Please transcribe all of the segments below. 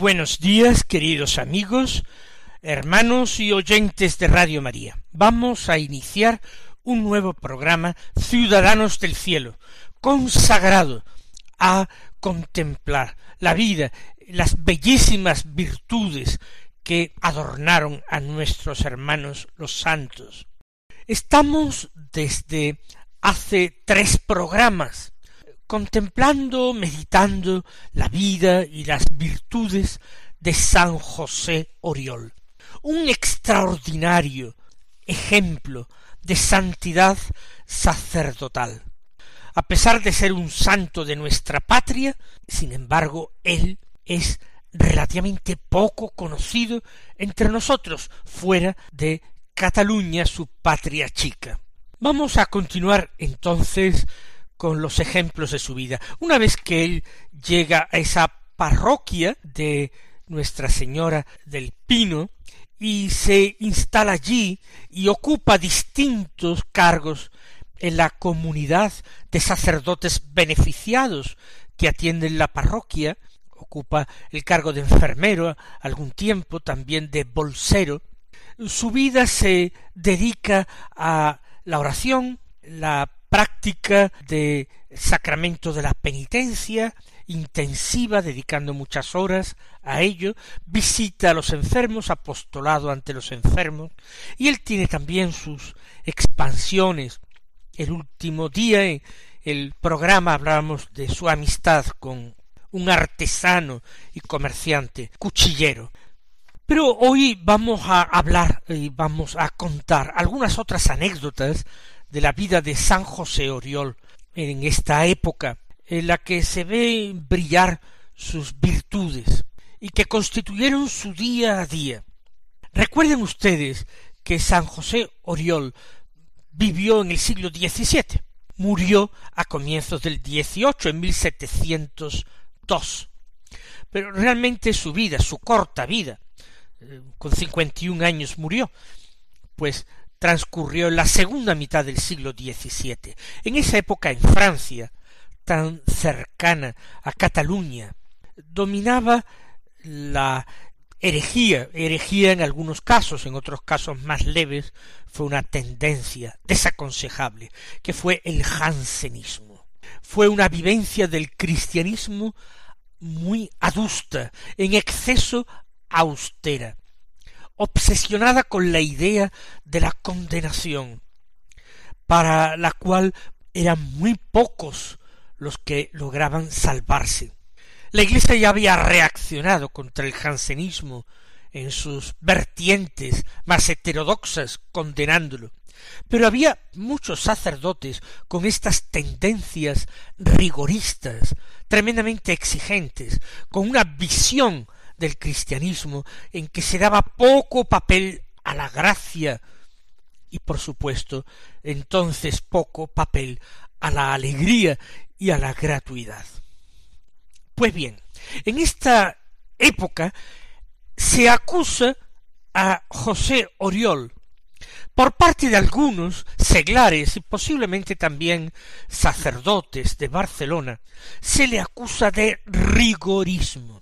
Buenos días, queridos amigos, hermanos y oyentes de Radio María. Vamos a iniciar un nuevo programa Ciudadanos del Cielo, consagrado a contemplar la vida, las bellísimas virtudes que adornaron a nuestros hermanos los santos. Estamos desde hace tres programas contemplando, meditando la vida y las virtudes de San José Oriol, un extraordinario ejemplo de santidad sacerdotal. A pesar de ser un santo de nuestra patria, sin embargo, él es relativamente poco conocido entre nosotros, fuera de Cataluña, su patria chica. Vamos a continuar entonces con los ejemplos de su vida. Una vez que él llega a esa parroquia de Nuestra Señora del Pino y se instala allí y ocupa distintos cargos en la comunidad de sacerdotes beneficiados que atienden la parroquia, ocupa el cargo de enfermero algún tiempo, también de bolsero, su vida se dedica a la oración, la práctica de sacramento de la penitencia intensiva, dedicando muchas horas a ello, visita a los enfermos, apostolado ante los enfermos, y él tiene también sus expansiones. El último día en el programa hablábamos de su amistad con un artesano y comerciante, cuchillero. Pero hoy vamos a hablar y vamos a contar algunas otras anécdotas de la vida de San José Oriol en esta época en la que se ve brillar sus virtudes y que constituyeron su día a día. Recuerden ustedes que San José Oriol vivió en el siglo XVII, murió a comienzos del XVIII, en 1702. Pero realmente su vida, su corta vida, eh, con cincuenta y un años murió, pues transcurrió en la segunda mitad del siglo XVII. En esa época en Francia, tan cercana a Cataluña, dominaba la herejía, herejía en algunos casos, en otros casos más leves, fue una tendencia desaconsejable, que fue el jansenismo. Fue una vivencia del cristianismo muy adusta, en exceso austera, obsesionada con la idea de la condenación, para la cual eran muy pocos los que lograban salvarse. La Iglesia ya había reaccionado contra el jansenismo en sus vertientes más heterodoxas, condenándolo. Pero había muchos sacerdotes con estas tendencias rigoristas, tremendamente exigentes, con una visión del cristianismo en que se daba poco papel a la gracia y por supuesto entonces poco papel a la alegría y a la gratuidad. Pues bien, en esta época se acusa a José Oriol por parte de algunos seglares y posiblemente también sacerdotes de Barcelona, se le acusa de rigorismo.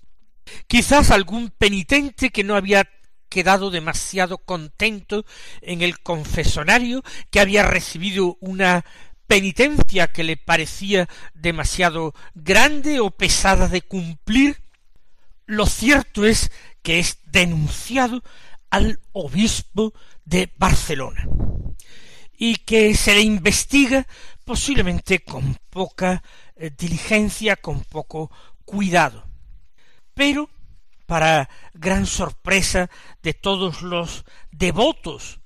Quizás algún penitente que no había quedado demasiado contento en el confesonario, que había recibido una penitencia que le parecía demasiado grande o pesada de cumplir, lo cierto es que es denunciado al obispo de Barcelona y que se le investiga posiblemente con poca eh, diligencia, con poco cuidado. Pero, para gran sorpresa de todos los devotos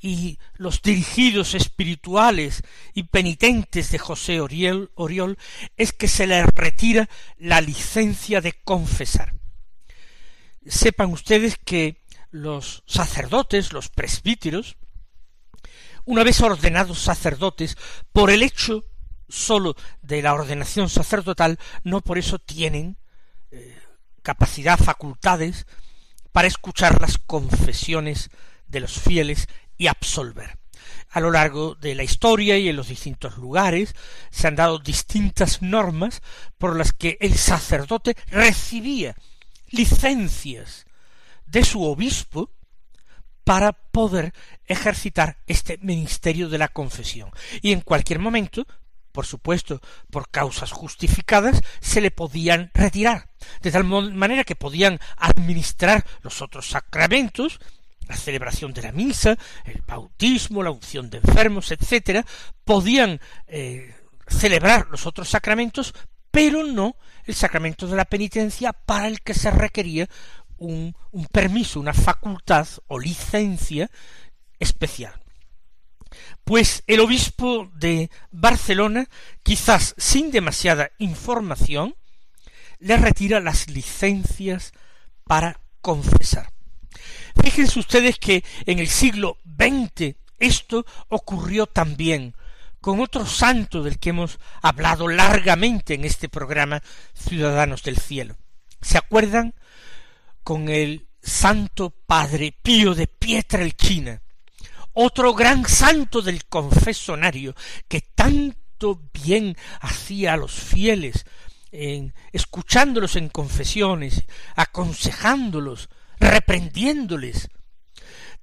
y los dirigidos espirituales y penitentes de José Oriol, Oriol es que se le retira la licencia de confesar. Sepan ustedes que los sacerdotes, los presbíteros, una vez ordenados sacerdotes, por el hecho sólo de la ordenación sacerdotal, no por eso tienen capacidad, facultades para escuchar las confesiones de los fieles y absolver. A lo largo de la historia y en los distintos lugares se han dado distintas normas por las que el sacerdote recibía licencias de su obispo para poder ejercitar este ministerio de la confesión. Y en cualquier momento, por supuesto, por causas justificadas, se le podían retirar, de tal manera que podían administrar los otros sacramentos, la celebración de la misa, el bautismo, la unción de enfermos, etcétera, podían eh, celebrar los otros sacramentos, pero no el sacramento de la penitencia para el que se requería un, un permiso, una facultad o licencia especial. Pues el obispo de Barcelona, quizás sin demasiada información, le retira las licencias para confesar. Fíjense ustedes que en el siglo XX esto ocurrió también con otro santo del que hemos hablado largamente en este programa Ciudadanos del Cielo. ¿Se acuerdan? Con el Santo Padre Pío de Pietrelcina, otro gran santo del confesonario que tanto bien hacía a los fieles, en, escuchándolos en confesiones, aconsejándolos, reprendiéndoles,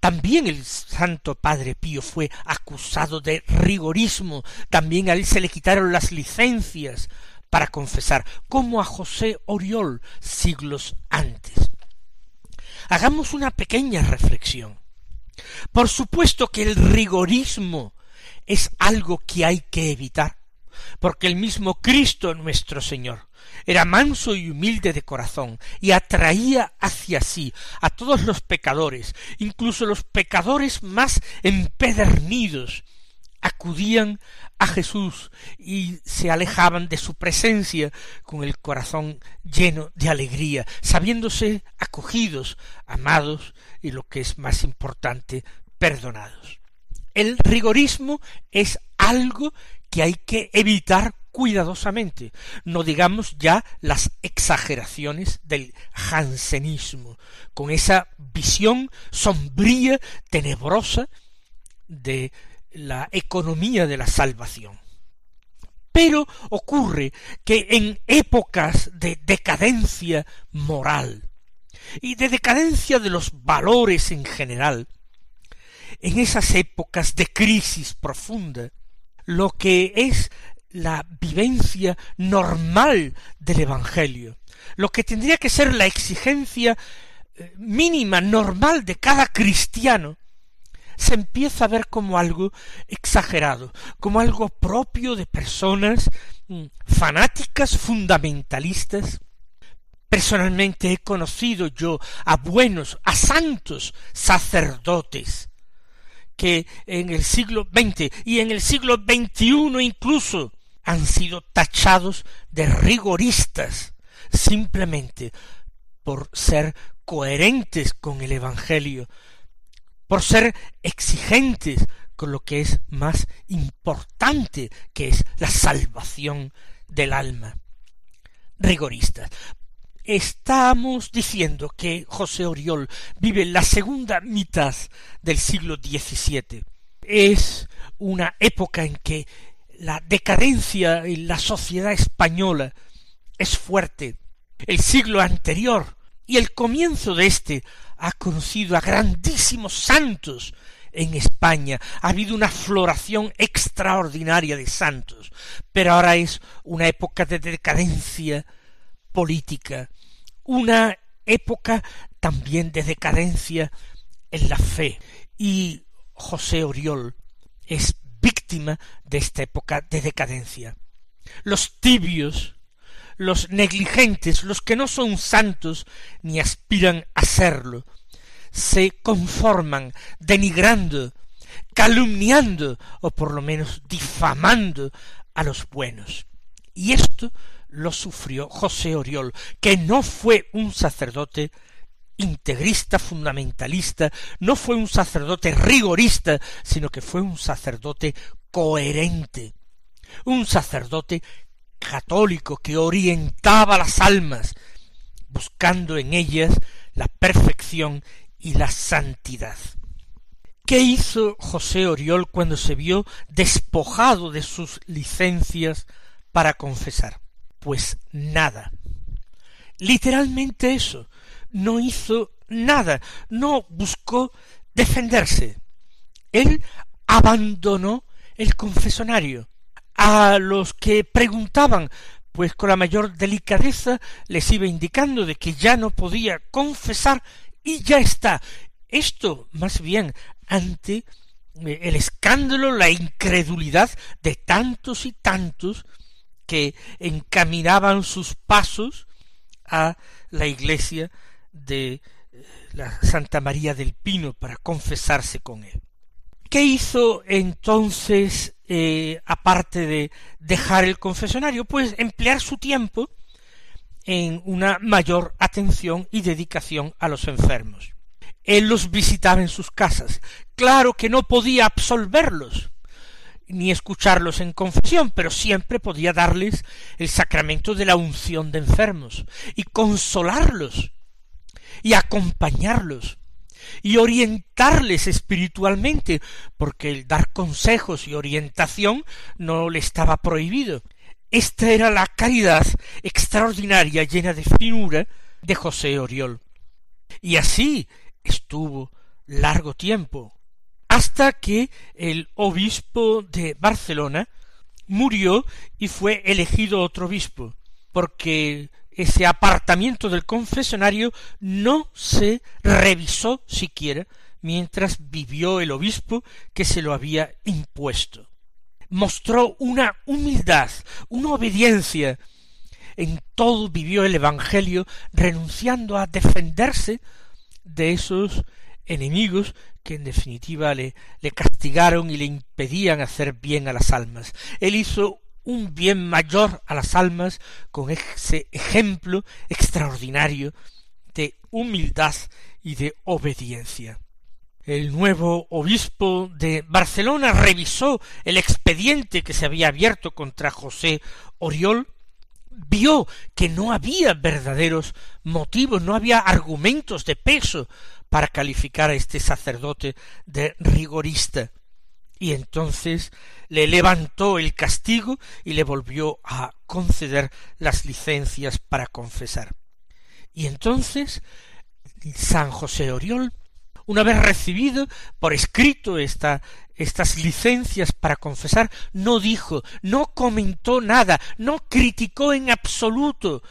también el Santo Padre Pío fue acusado de rigorismo, también a él se le quitaron las licencias para confesar, como a José Oriol siglos antes. Hagamos una pequeña reflexión. Por supuesto que el rigorismo es algo que hay que evitar, porque el mismo Cristo nuestro Señor era manso y humilde de corazón, y atraía hacia sí a todos los pecadores, incluso los pecadores más empedernidos, acudían a Jesús y se alejaban de su presencia con el corazón lleno de alegría, sabiéndose acogidos, amados y lo que es más importante, perdonados. El rigorismo es algo que hay que evitar cuidadosamente, no digamos ya las exageraciones del jansenismo, con esa visión sombría, tenebrosa de la economía de la salvación. Pero ocurre que en épocas de decadencia moral y de decadencia de los valores en general, en esas épocas de crisis profunda, lo que es la vivencia normal del Evangelio, lo que tendría que ser la exigencia eh, mínima, normal de cada cristiano, se empieza a ver como algo exagerado, como algo propio de personas mm, fanáticas, fundamentalistas. Personalmente he conocido yo a buenos, a santos sacerdotes, que en el siglo XX y en el siglo XXI incluso han sido tachados de rigoristas simplemente por ser coherentes con el Evangelio, por ser exigentes con lo que es más importante, que es la salvación del alma. Rigoristas. Estamos diciendo que José Oriol vive la segunda mitad del siglo XVII. Es una época en que la decadencia en la sociedad española es fuerte. El siglo anterior y el comienzo de éste ha conocido a grandísimos santos en España. Ha habido una floración extraordinaria de santos, pero ahora es una época de decadencia política, una época también de decadencia en la fe. Y José Oriol es víctima de esta época de decadencia. Los tibios, los negligentes, los que no son santos ni aspiran a serlo, se conforman denigrando, calumniando o por lo menos difamando a los buenos. Y esto lo sufrió José Oriol, que no fue un sacerdote integrista, fundamentalista, no fue un sacerdote rigorista, sino que fue un sacerdote coherente, un sacerdote católico que orientaba las almas, buscando en ellas la perfección y la santidad. ¿Qué hizo José Oriol cuando se vio despojado de sus licencias para confesar? Pues nada. Literalmente eso. No hizo nada. No buscó defenderse. Él abandonó el confesonario. A los que preguntaban, pues con la mayor delicadeza les iba indicando de que ya no podía confesar y ya está. Esto, más bien, ante eh, el escándalo, la incredulidad de tantos y tantos que encaminaban sus pasos a la iglesia de eh, la Santa María del Pino para confesarse con él. ¿Qué hizo entonces, eh, aparte de dejar el confesonario? Pues emplear su tiempo en una mayor atención y dedicación a los enfermos él los visitaba en sus casas. Claro que no podía absolverlos, ni escucharlos en confesión, pero siempre podía darles el sacramento de la unción de enfermos, y consolarlos, y acompañarlos, y orientarles espiritualmente, porque el dar consejos y orientación no le estaba prohibido. Esta era la caridad extraordinaria, llena de finura, de José Oriol. Y así estuvo largo tiempo, hasta que el obispo de Barcelona murió y fue elegido otro obispo, porque ese apartamiento del confesonario no se revisó siquiera mientras vivió el obispo que se lo había impuesto. Mostró una humildad, una obediencia, en todo vivió el Evangelio, renunciando a defenderse de esos enemigos que en definitiva le, le castigaron y le impedían hacer bien a las almas. Él hizo un bien mayor a las almas con ese ejemplo extraordinario de humildad y de obediencia. El nuevo obispo de Barcelona revisó el expediente que se había abierto contra José Oriol vio que no había verdaderos motivos, no había argumentos de peso para calificar a este sacerdote de rigorista. Y entonces le levantó el castigo y le volvió a conceder las licencias para confesar. Y entonces San José Oriol, una vez recibido por escrito esta estas licencias para confesar, no dijo, no comentó nada, no criticó en absoluto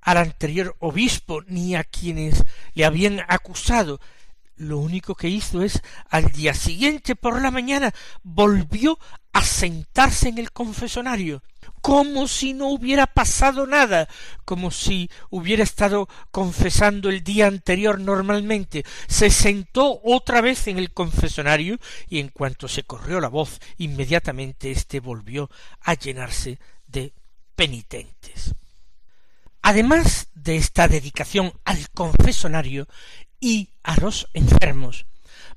al anterior obispo ni a quienes le habían acusado. Lo único que hizo es, al día siguiente por la mañana, volvió a sentarse en el confesonario como si no hubiera pasado nada, como si hubiera estado confesando el día anterior normalmente. Se sentó otra vez en el confesonario y en cuanto se corrió la voz, inmediatamente éste volvió a llenarse de penitentes. Además de esta dedicación al confesonario y a los enfermos,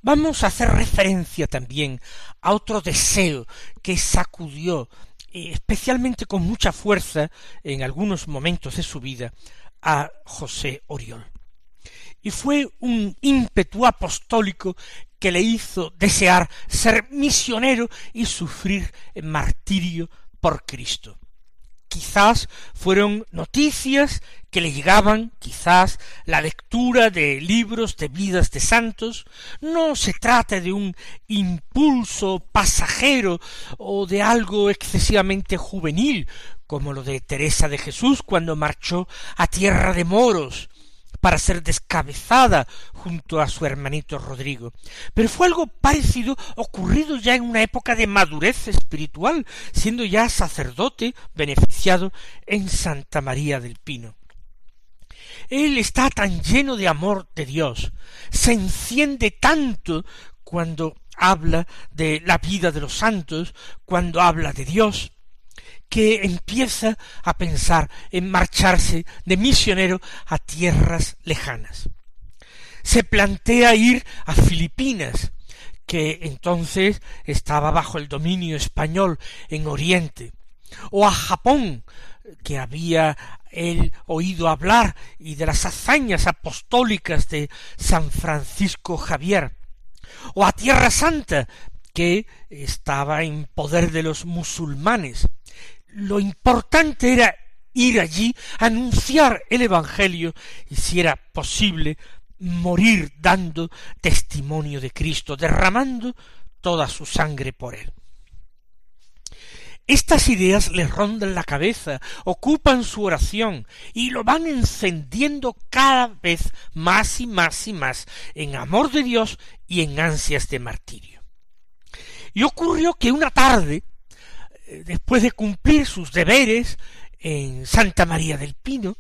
vamos a hacer referencia también a otro deseo que sacudió especialmente con mucha fuerza en algunos momentos de su vida a José Oriol. Y fue un ímpetu apostólico que le hizo desear ser misionero y sufrir martirio por Cristo quizás fueron noticias que le llegaban, quizás la lectura de libros de vidas de santos, no se trata de un impulso pasajero o de algo excesivamente juvenil, como lo de Teresa de Jesús cuando marchó a tierra de moros para ser descabezada junto a su hermanito Rodrigo. Pero fue algo parecido ocurrido ya en una época de madurez espiritual, siendo ya sacerdote beneficiado en Santa María del Pino. Él está tan lleno de amor de Dios, se enciende tanto cuando habla de la vida de los santos, cuando habla de Dios, que empieza a pensar en marcharse de misionero a tierras lejanas. Se plantea ir a Filipinas, que entonces estaba bajo el dominio español en Oriente, o a Japón, que había él oído hablar y de las hazañas apostólicas de San Francisco Javier, o a Tierra Santa, que estaba en poder de los musulmanes. Lo importante era ir allí, anunciar el Evangelio y si era posible morir dando testimonio de Cristo, derramando toda su sangre por él. Estas ideas le rondan la cabeza, ocupan su oración y lo van encendiendo cada vez más y más y más en amor de Dios y en ansias de martirio. Y ocurrió que una tarde, después de cumplir sus deberes en Santa María del Pino,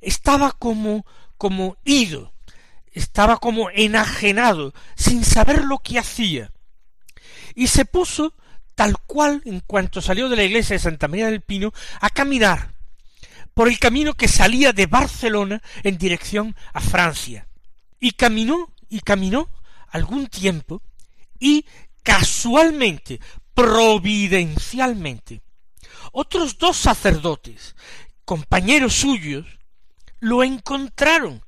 estaba como como ido, estaba como enajenado, sin saber lo que hacía, y se puso tal cual en cuanto salió de la iglesia de Santa María del Pino a caminar por el camino que salía de Barcelona en dirección a Francia. Y caminó y caminó algún tiempo y casualmente, providencialmente, otros dos sacerdotes, compañeros suyos, lo encontraron.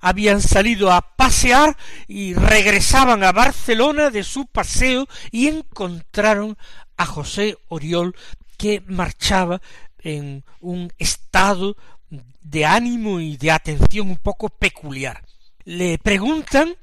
Habían salido a pasear y regresaban a Barcelona de su paseo y encontraron a José Oriol que marchaba en un estado de ánimo y de atención un poco peculiar. Le preguntan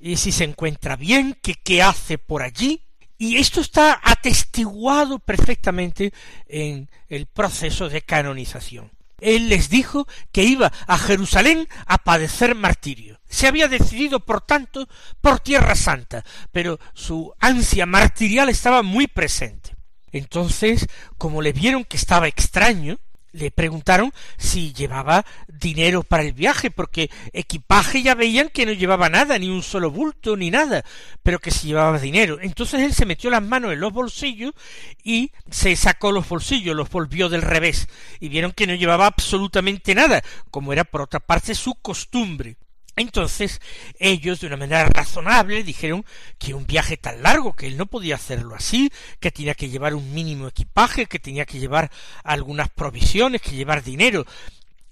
si se encuentra bien, que qué hace por allí, y esto está atestiguado perfectamente en el proceso de canonización él les dijo que iba a Jerusalén a padecer martirio. Se había decidido, por tanto, por Tierra Santa, pero su ansia martirial estaba muy presente. Entonces, como le vieron que estaba extraño, le preguntaron si llevaba dinero para el viaje, porque equipaje ya veían que no llevaba nada, ni un solo bulto, ni nada, pero que si llevaba dinero. Entonces él se metió las manos en los bolsillos y se sacó los bolsillos, los volvió del revés, y vieron que no llevaba absolutamente nada, como era por otra parte su costumbre. Entonces ellos, de una manera razonable, dijeron que un viaje tan largo, que él no podía hacerlo así, que tenía que llevar un mínimo equipaje, que tenía que llevar algunas provisiones, que llevar dinero,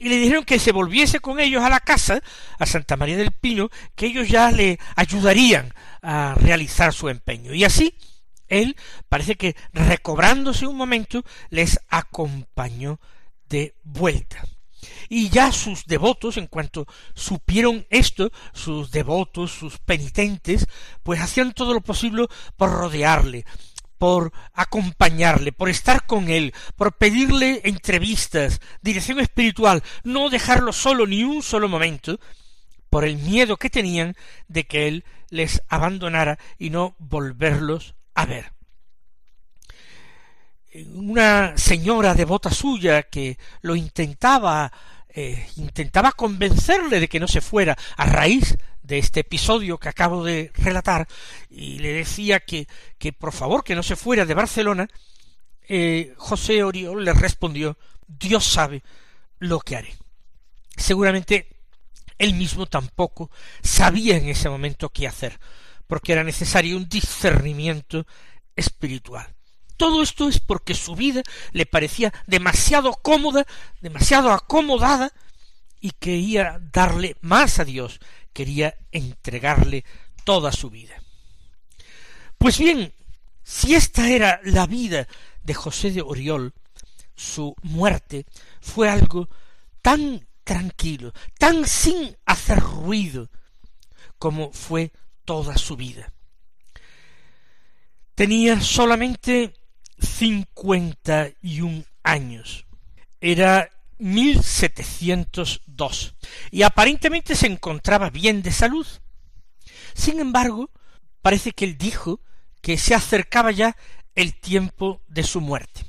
y le dijeron que se volviese con ellos a la casa, a Santa María del Pino, que ellos ya le ayudarían a realizar su empeño. Y así, él parece que recobrándose un momento, les acompañó de vuelta y ya sus devotos, en cuanto supieron esto, sus devotos, sus penitentes, pues hacían todo lo posible por rodearle, por acompañarle, por estar con él, por pedirle entrevistas, dirección espiritual, no dejarlo solo ni un solo momento, por el miedo que tenían de que él les abandonara y no volverlos a ver una señora devota suya que lo intentaba eh, intentaba convencerle de que no se fuera a raíz de este episodio que acabo de relatar y le decía que, que por favor que no se fuera de Barcelona, eh, José Oriol le respondió Dios sabe lo que haré. Seguramente él mismo tampoco sabía en ese momento qué hacer, porque era necesario un discernimiento espiritual. Todo esto es porque su vida le parecía demasiado cómoda, demasiado acomodada, y quería darle más a Dios, quería entregarle toda su vida. Pues bien, si esta era la vida de José de Oriol, su muerte fue algo tan tranquilo, tan sin hacer ruido, como fue toda su vida. Tenía solamente cincuenta y un años. Era 1702 y aparentemente se encontraba bien de salud. Sin embargo, parece que él dijo que se acercaba ya el tiempo de su muerte.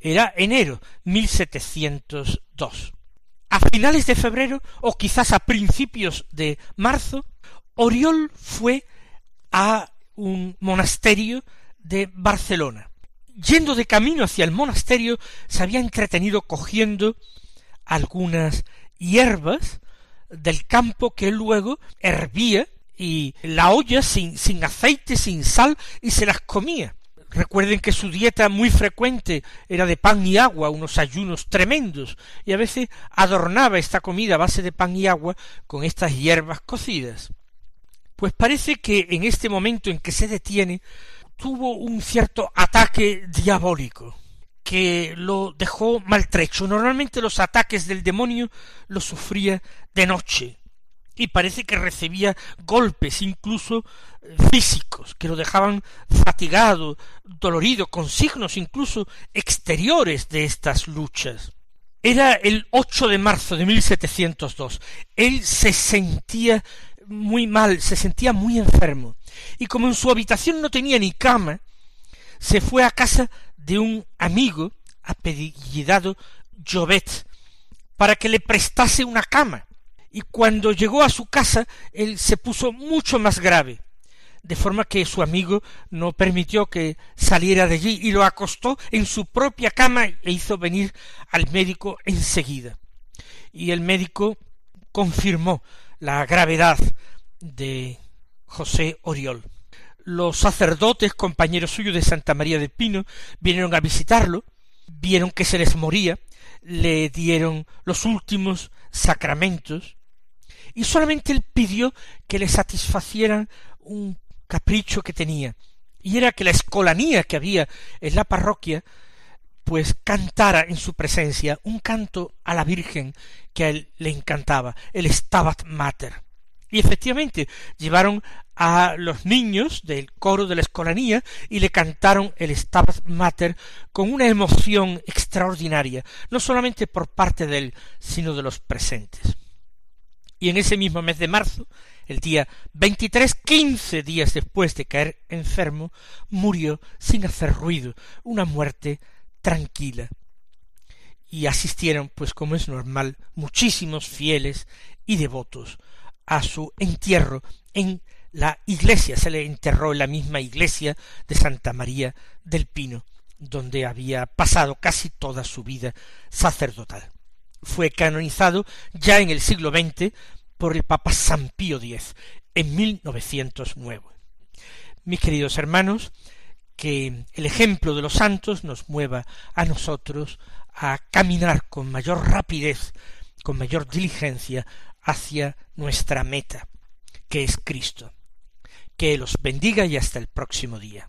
Era enero 1702. A finales de febrero o quizás a principios de marzo, Oriol fue a un monasterio de Barcelona. Yendo de camino hacia el monasterio, se había entretenido cogiendo algunas hierbas del campo que luego hervía y la olla sin, sin aceite, sin sal, y se las comía. Recuerden que su dieta muy frecuente era de pan y agua, unos ayunos tremendos, y a veces adornaba esta comida a base de pan y agua con estas hierbas cocidas. Pues parece que en este momento en que se detiene tuvo un cierto ataque diabólico que lo dejó maltrecho. Normalmente los ataques del demonio los sufría de noche, y parece que recibía golpes incluso eh, físicos que lo dejaban fatigado, dolorido, con signos incluso exteriores de estas luchas. Era el 8 de marzo de 1702. Él se sentía muy mal, se sentía muy enfermo, y como en su habitación no tenía ni cama, se fue a casa de un amigo apellidado Jovet para que le prestase una cama y cuando llegó a su casa él se puso mucho más grave, de forma que su amigo no permitió que saliera de allí y lo acostó en su propia cama e hizo venir al médico enseguida. Y el médico confirmó la gravedad de José Oriol. Los sacerdotes, compañeros suyos de Santa María de Pino, vinieron a visitarlo, vieron que se les moría, le dieron los últimos sacramentos, y solamente él pidió que le satisfacieran un capricho que tenía, y era que la escolanía que había en la parroquia pues cantara en su presencia un canto a la Virgen que a él le encantaba, el Stabat Mater. Y efectivamente llevaron a los niños del coro de la escolanía y le cantaron el Stabat Mater con una emoción extraordinaria, no solamente por parte de él, sino de los presentes y en ese mismo mes de marzo, el día veintitrés, quince días después de caer enfermo, murió sin hacer ruido, una muerte tranquila. Y asistieron, pues como es normal, muchísimos fieles y devotos a su entierro en la iglesia, se le enterró en la misma iglesia de Santa María del Pino, donde había pasado casi toda su vida sacerdotal fue canonizado ya en el siglo XX por el Papa San Pío X en 1909. Mis queridos hermanos, que el ejemplo de los santos nos mueva a nosotros a caminar con mayor rapidez, con mayor diligencia hacia nuestra meta, que es Cristo. Que los bendiga y hasta el próximo día.